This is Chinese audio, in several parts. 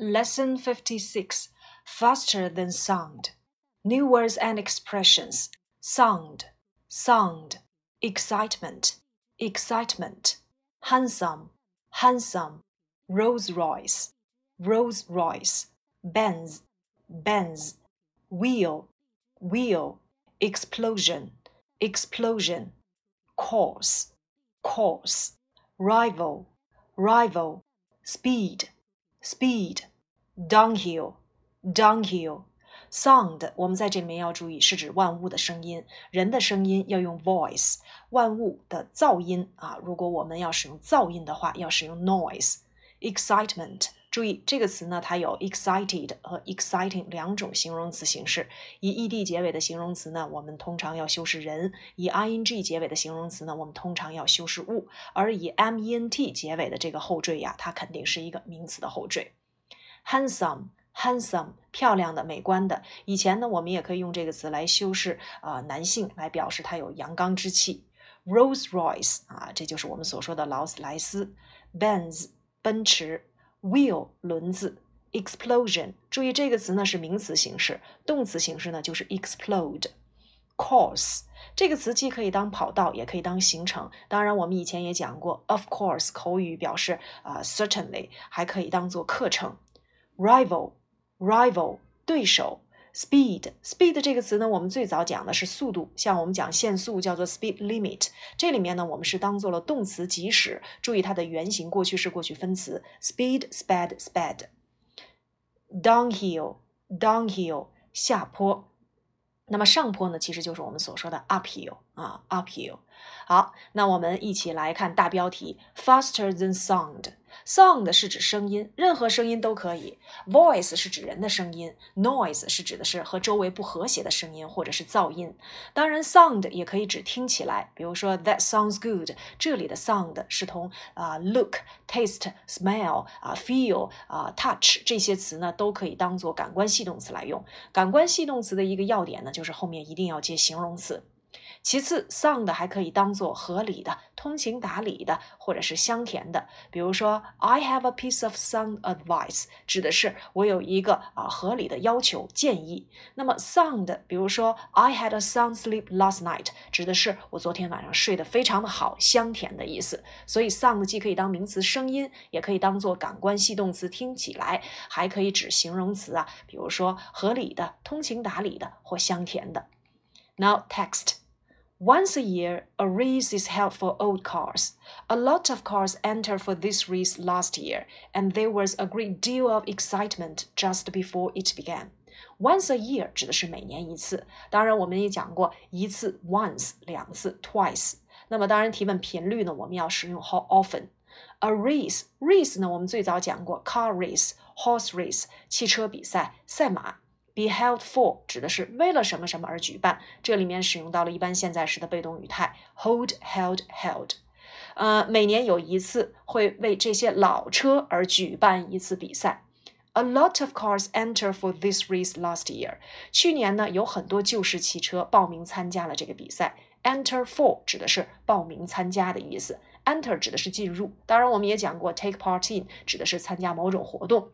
Lesson 56 Faster than sound. New words and expressions. Sound, sound. Excitement, excitement. Handsome, handsome. Rolls Royce, Rolls Royce. Benz, Benz. Wheel, wheel. Explosion, explosion. Course, course. Rival, rival. Speed speed, downhill, downhill. Sound，我们在这里面要注意，是指万物的声音，人的声音要用 voice，万物的噪音啊，如果我们要使用噪音的话，要使用 noise。Excitement，注意这个词呢，它有 excited 和 exciting 两种形容词形式。以 ed 结尾的形容词呢，我们通常要修饰人；以 ing 结尾的形容词呢，我们通常要修饰物。而以 ment 结尾的这个后缀呀，它肯定是一个名词的后缀。Handsome，handsome，漂亮的、美观的。以前呢，我们也可以用这个词来修饰啊男性，来表示他有阳刚之气。Rolls Royce 啊，这就是我们所说的劳斯莱斯。Benz，奔驰。wheel 轮子，explosion 注意这个词呢是名词形式，动词形式呢就是 explode。course 这个词既可以当跑道，也可以当行程。当然，我们以前也讲过，of course 口语表示啊，certainly 还可以当做课程。Rival，rival 对手。speed，speed 这个词呢，我们最早讲的是速度，像我们讲限速叫做 speed limit。这里面呢，我们是当做了动词即使，注意它的原型过去式、过去分词，speed、sped、sped。downhill，downhill 下坡，那么上坡呢，其实就是我们所说的 uphill 啊，uphill。好，那我们一起来看大标题：faster than sound。Sound 是指声音，任何声音都可以。Voice 是指人的声音，Noise 是指的是和周围不和谐的声音或者是噪音。当然，Sound 也可以指听起来，比如说 That sounds good。这里的 Sound 是同啊 Look、Taste、Smell 啊 Feel 啊 Touch 这些词呢都可以当做感官系动词来用。感官系动词的一个要点呢，就是后面一定要接形容词。其次，sound 还可以当做合理的、通情达理的，或者是香甜的。比如说，I have a piece of sound advice，指的是我有一个啊合理的要求建议。那么，sound，比如说，I had a sound sleep last night，指的是我昨天晚上睡得非常的好，香甜的意思。所以，sound 既可以当名词声音，也可以当做感官系动词听起来，还可以指形容词啊，比如说合理的、通情达理的或香甜的。Now text。Once a year, a race is held for old cars. A lot of cars entered for this race last year, and there was a great deal of excitement just before it began. Once a year 指的是每年一次，当然我们也讲过一次 once 两次 twice。那么当然提问频率呢，我们要使用 how often。A race race 呢，我们最早讲过 car race、horse race 汽车比赛、赛马。 Be held for 指的是为了什么什么而举办，这里面使用到了一般现在时的被动语态 hold held held。呃，每年有一次会为这些老车而举办一次比赛。A lot of cars enter for this race last year。去年呢，有很多旧式汽车报名参加了这个比赛。Enter for 指的是报名参加的意思，enter 指的是进入。当然，我们也讲过 take part in 指的是参加某种活动。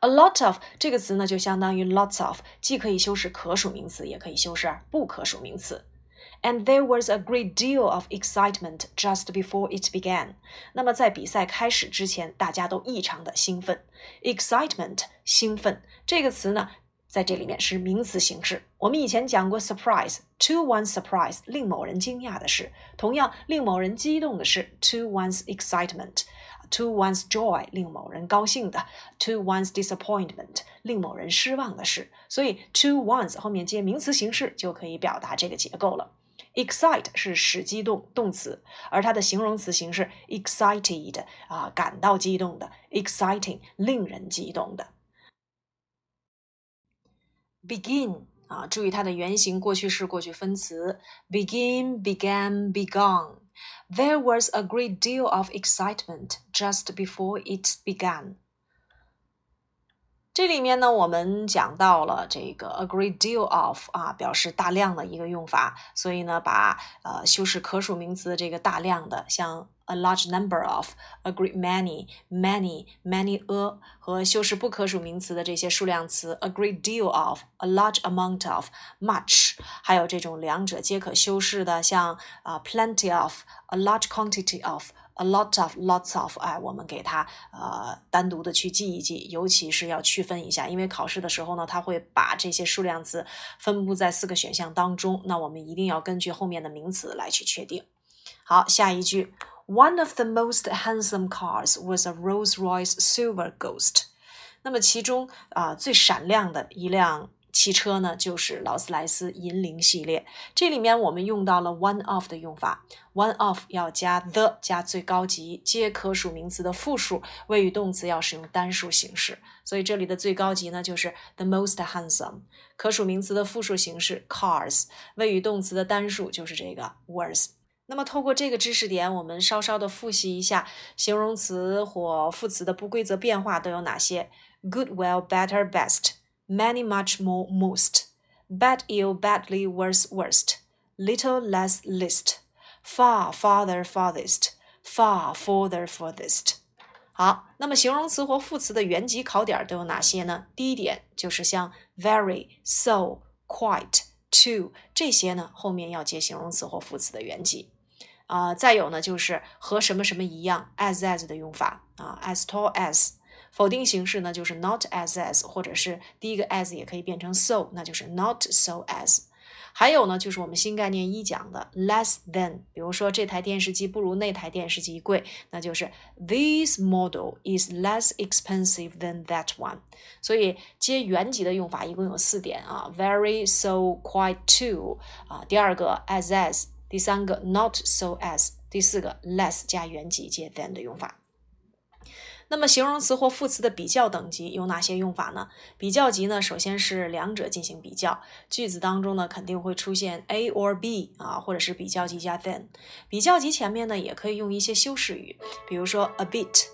A lot of 这个词呢，就相当于 lots of，既可以修饰可数名词，也可以修饰不可数名词。And there was a great deal of excitement just before it began。那么在比赛开始之前，大家都异常的兴奋。Excitement，兴奋这个词呢，在这里面是名词形式。我们以前讲过 surprise，to one's surprise，令某人惊讶的是。同样，令某人激动的是，to one's excitement。To one's joy，令某人高兴的；to one's disappointment，令某人失望的事。所以，to one's 后面接名词形式就可以表达这个结构了。Excite 是使激动动词，而它的形容词形式 excited 啊，感到激动的；exciting，令人激动的。Begin 啊，注意它的原形过去式、过去分词：begin、began、begun。There was a great deal of excitement just before it began. 这里面呢，我们讲到了这个 a great deal of 啊，表示大量的一个用法，所以呢，把呃修饰可数名词的这个大量的，像 a large number of、a great many、many、many a 和修饰不可数名词的这些数量词 a great deal of、a large amount of、much，还有这种两者皆可修饰的，像啊 plenty of、a large quantity of。A lot of lots of，哎，我们给它呃单独的去记一记，尤其是要区分一下，因为考试的时候呢，它会把这些数量词分布在四个选项当中，那我们一定要根据后面的名词来去确定。好，下一句，One of the most handsome cars was a Rolls-Royce Silver Ghost。那么其中啊最闪亮的一辆。汽车呢，就是劳斯莱斯银铃系列。这里面我们用到了 one of 的用法，one of 要加 the 加最高级，接可数名词的复数，谓语动词要使用单数形式。所以这里的最高级呢，就是 the most handsome。可数名词的复数形式 cars，谓语动词的单数就是这个 was。那么透过这个知识点，我们稍稍的复习一下形容词或副词的不规则变化都有哪些：good、well、better、best。many, much more, most, bad, ill, badly, worse, worst, little, less, least, far, farther, farthest, far, further, furthest。好，那么形容词或副词的原级考点都有哪些呢？第一点就是像 very、so、quite、to 这些呢，后面要接形容词或副词的原级。啊、呃，再有呢就是和什么什么一样，as as 的用法啊，as tall as。 否定形式呢，就是 not as as，或者是第一个 as 也可以变成 so，那就是 not so as。还有呢，就是我们新概念一讲的 less than，比如说这台电视机不如那台电视机贵，那就是 this model is less expensive than that one。所以接原级的用法一共有四点啊，very so quite too 啊，第二个 as as，第三个 not so as，第四个 less 加原级接 than 的用法。那么形容词或副词的比较等级有哪些用法呢？比较级呢，首先是两者进行比较，句子当中呢肯定会出现 A or B 啊，或者是比较级加 than。比较级前面呢也可以用一些修饰语，比如说 a bit、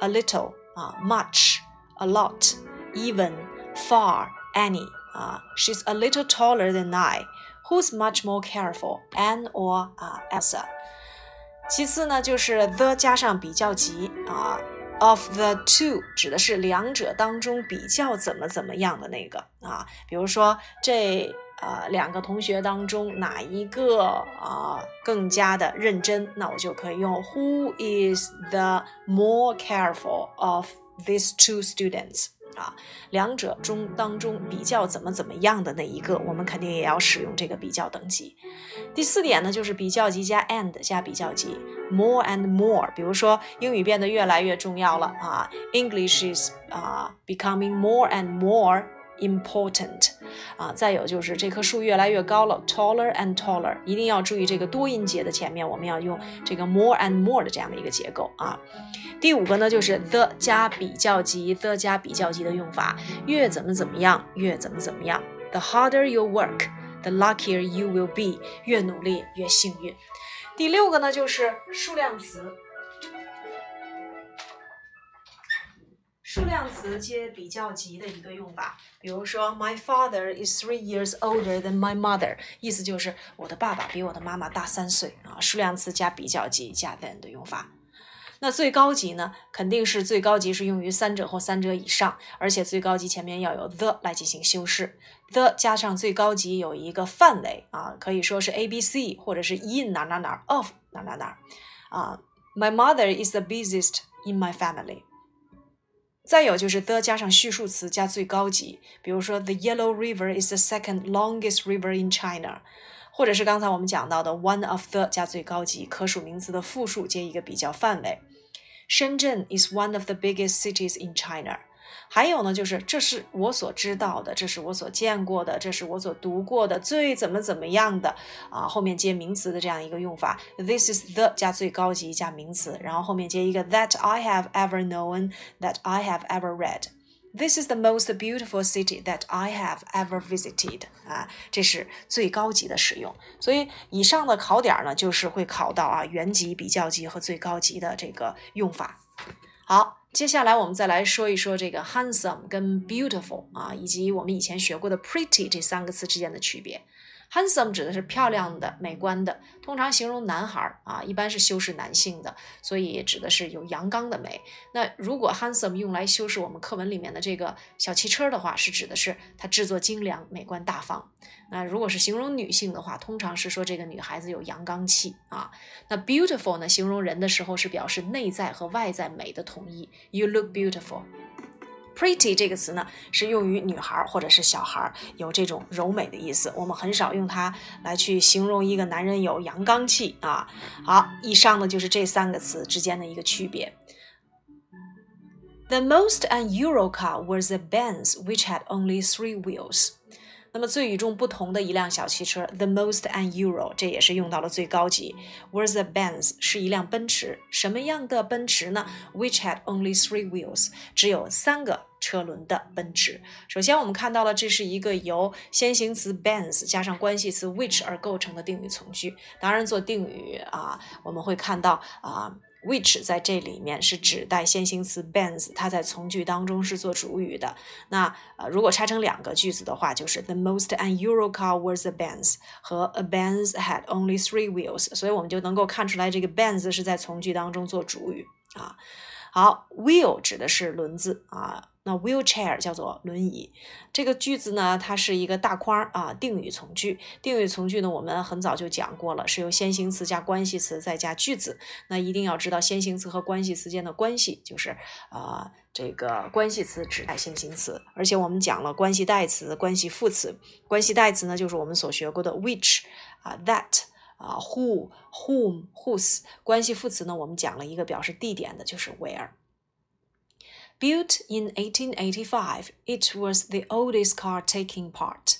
a little 啊，much、a lot、even、far、any 啊，She's a little taller than I. Who's much more careful? Ann or 啊 Elsa？其次呢就是 the 加上比较级啊。Of the two 指的是两者当中比较怎么怎么样的那个啊，比如说这呃两个同学当中哪一个啊更加的认真，那我就可以用 Who is the more careful of these two students？啊，两者中当中比较怎么怎么样的那一个，我们肯定也要使用这个比较等级。第四点呢，就是比较级加 and 加比较级，more and more。比如说英语变得越来越重要了啊，English is 啊 becoming more and more。Important 啊，再有就是这棵树越来越高了，taller and taller，一定要注意这个多音节的前面我们要用这个 more and more 的这样的一个结构啊。第五个呢就是 the 加比较级，the 加比较级的用法，越怎么怎么样越怎么怎么样。The harder you work, the luckier you will be，越努力越幸运。第六个呢就是数量词。数量词接比较级的一个用法，比如说，My father is three years older than my mother，意思就是我的爸爸比我的妈妈大三岁啊。数量词加比较级加 than 的用法。那最高级呢，肯定是最高级是用于三者或三者以上，而且最高级前面要有 the 来进行修饰。the 加上最高级有一个范围啊，可以说是 A B C 或者是 in 哪哪哪 of 哪哪哪啊。My mother is the busiest in my family。再有就是 the 加上序数词加最高级，比如说 The Yellow River is the second longest river in China，或者是刚才我们讲到的 one of the 加最高级，可数名词的复数接一个比较范围。深圳 is one of the biggest cities in China。还有呢，就是这是我所知道的，这是我所见过的，这是我所读过的最怎么怎么样的啊，后面接名词的这样一个用法。This is the 加最高级加名词，然后后面接一个 that I have ever known, that I have ever read. This is the most beautiful city that I have ever visited. 啊，这是最高级的使用。所以以上的考点呢，就是会考到啊原级、比较级和最高级的这个用法。好。接下来我们再来说一说这个 handsome 跟 beautiful 啊，以及我们以前学过的 pretty 这三个词之间的区别。Handsome 指的是漂亮的、美观的，通常形容男孩啊，一般是修饰男性的，所以指的是有阳刚的美。那如果 handsome 用来修饰我们课文里面的这个小汽车的话，是指的是它制作精良、美观大方。那如果是形容女性的话，通常是说这个女孩子有阳刚气啊。那 beautiful 呢，形容人的时候是表示内在和外在美的统一。You look beautiful。Pretty 这个词呢，是用于女孩或者是小孩，有这种柔美的意思。我们很少用它来去形容一个男人有阳刚气啊。好，以上呢就是这三个词之间的一个区别。The most unusual car was a Benz, which had only three wheels. 那么最与众不同的一辆小汽车，the most unusual，这也是用到了最高级。Was a Benz，是一辆奔驰。什么样的奔驰呢？Which had only three wheels，只有三个车轮的奔驰。首先，我们看到了这是一个由先行词 Benz 加上关系词 which 而构成的定语从句。当然，做定语啊，我们会看到啊。Which 在这里面是指代先行词 bends，它在从句当中是做主语的。那呃，如果拆成两个句子的话，就是 The most unusual car was a bends 和 A bends had only three wheels。所以我们就能够看出来，这个 bends 是在从句当中做主语啊。好，wheel 指的是轮子啊。那 wheelchair 叫做轮椅，这个句子呢，它是一个大框啊，定语从句。定语从句呢，我们很早就讲过了，是由先行词加关系词再加句子。那一定要知道先行词和关系词间的关系，就是啊，这个关系词指代先行词，而且我们讲了关系代词、关系副词。关系代词呢，就是我们所学过的 which 啊，that 啊，who、whom、whose。关系副词呢，我们讲了一个表示地点的，就是 where。Built in 1885, it was the oldest car taking part.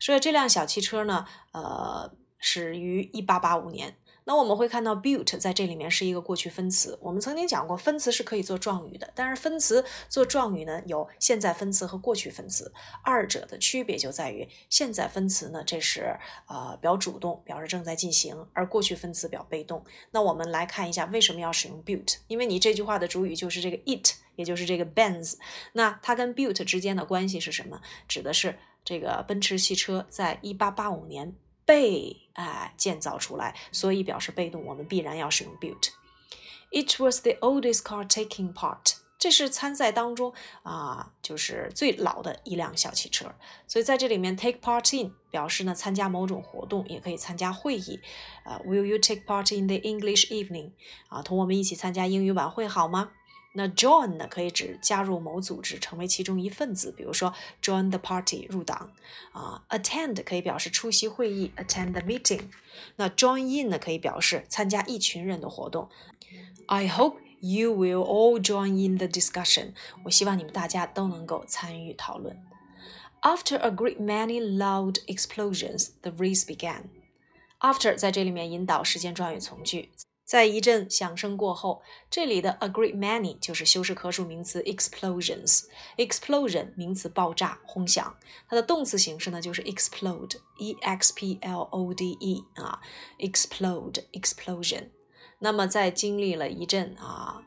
所以这辆小汽车呢，呃，始于1885年。那我们会看到 built 在这里面是一个过去分词。我们曾经讲过，分词是可以做状语的，但是分词做状语呢，有现在分词和过去分词，二者的区别就在于现在分词呢，这是呃表主动，表示正在进行，而过去分词表被动。那我们来看一下为什么要使用 built，因为你这句话的主语就是这个 it，也就是这个 Benz，那它跟 built 之间的关系是什么？指的是这个奔驰汽车在1885年。被哎建造出来，所以表示被动，我们必然要使用 built。It was the oldest car taking part。这是参赛当中啊，就是最老的一辆小汽车。所以在这里面，take part in 表示呢参加某种活动，也可以参加会议。呃，Will you take part in the English evening？啊，同我们一起参加英语晚会好吗？那 join 呢，可以指加入某组织，成为其中一份子，比如说 join the party 入党啊。attend 可以表示出席会议，attend the meeting。那 join in 呢，可以表示参加一群人的活动。I hope you will all join in the discussion。我希望你们大家都能够参与讨论。After a great many loud explosions, the race began. After 在这里面引导时间状语从句。 在一阵响声过后，这里的 a great many 就是修饰可数名词 explosions。explosion 名词爆炸、轰响，它的动词形式呢就是 explode，e x p l o d e 啊，explode explosion。那么在经历了一阵啊，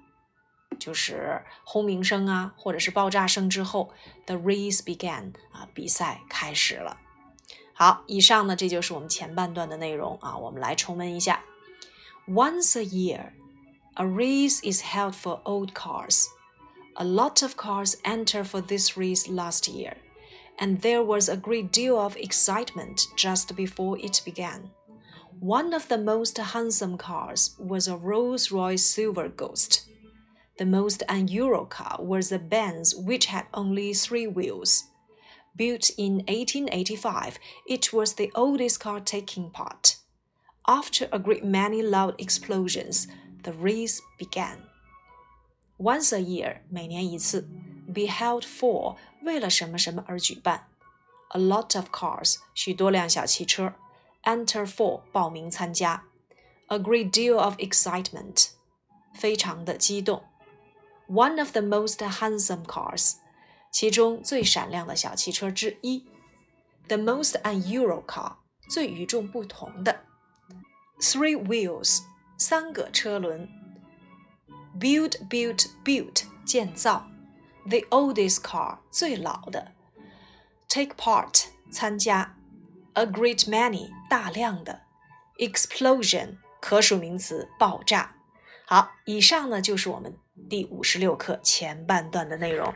就是轰鸣声啊，或者是爆炸声之后，the race began 啊，比赛开始了。好，以上呢这就是我们前半段的内容啊，我们来重温一下。Once a year, a race is held for old cars. A lot of cars entered for this race last year, and there was a great deal of excitement just before it began. One of the most handsome cars was a Rolls Royce Silver Ghost. The most unusual car was a Benz which had only three wheels. Built in 1885, it was the oldest car taking part. After a great many loud explosions, the race began. Once a year，每年一次，be held for 为了什么什么而举办。A lot of cars，许多辆小汽车。Enter for 报名参加。A great deal of excitement，非常的激动。One of the most handsome cars，其中最闪亮的小汽车之一。The most unusual car，最与众不同的。 Three wheels，三个车轮。Build, built, built， 建造；the oldest car 最老的；take part 参加；a great many 大量的；explosion 可数名词爆炸。好，以上呢就是我们第五十六课前半段的内容。